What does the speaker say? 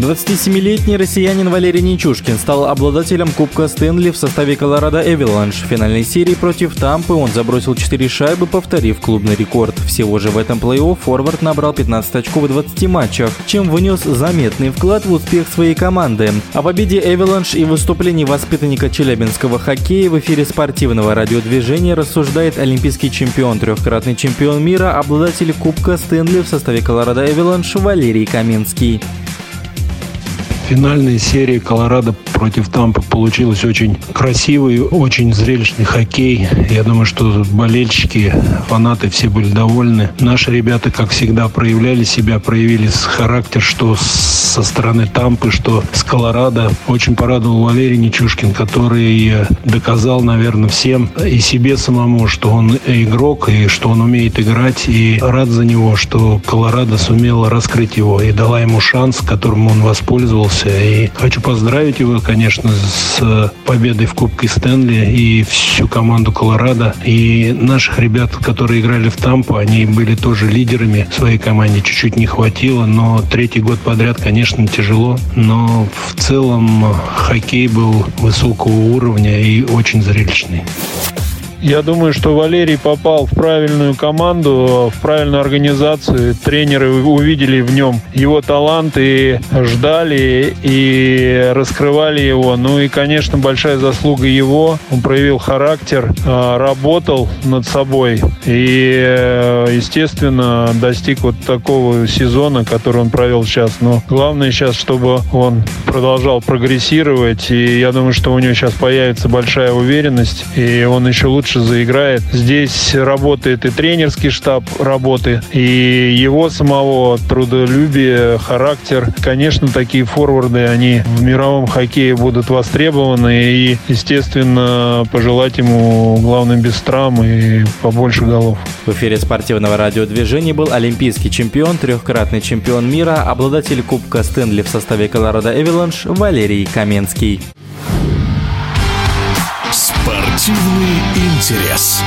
27-летний россиянин Валерий Нечушкин стал обладателем Кубка Стэнли в составе Колорадо Эвиланш. В финальной серии против Тампы он забросил 4 шайбы, повторив клубный рекорд. Всего же в этом плей-офф форвард набрал 15 очков в 20 матчах, чем внес заметный вклад в успех своей команды. О победе Эвиланш и выступлении воспитанника челябинского хоккея в эфире спортивного радиодвижения рассуждает олимпийский чемпион, трехкратный чемпион мира, обладатель Кубка Стэнли в составе Колорадо Эвиланш Валерий Каменский финальной серии Колорадо против Тампы получилось очень красивый, очень зрелищный хоккей. Я думаю, что болельщики, фанаты все были довольны. Наши ребята, как всегда, проявляли себя, проявили характер, что со стороны Тампы, что с Колорадо. Очень порадовал Валерий Нечушкин, который доказал, наверное, всем и себе самому, что он игрок и что он умеет играть. И рад за него, что Колорадо сумела раскрыть его и дала ему шанс, которым он воспользовался. И хочу поздравить его, конечно, с победой в Кубке Стэнли и всю команду Колорадо. И наших ребят, которые играли в Тампу, они были тоже лидерами своей команде. Чуть-чуть не хватило, но третий год подряд, конечно, тяжело. Но в целом хоккей был высокого уровня и очень зрелищный. Я думаю, что Валерий попал в правильную команду, в правильную организацию. Тренеры увидели в нем его талант и ждали и раскрывали его. Ну и, конечно, большая заслуга его. Он проявил характер, а, работал над собой и, э, естественно, достиг вот такого сезона, который он провел сейчас. Но главное сейчас, чтобы он продолжал прогрессировать. И я думаю, что у него сейчас появится большая уверенность, и он еще лучше лучше заиграет. Здесь работает и тренерский штаб работы, и его самого трудолюбие, характер. Конечно, такие форварды, они в мировом хоккее будут востребованы, и, естественно, пожелать ему, главное, без травм и побольше голов. В эфире спортивного радиодвижения был олимпийский чемпион, трехкратный чемпион мира, обладатель Кубка Стэнли в составе Колорадо Эвиланш Валерий Каменский. Спортивный интерес.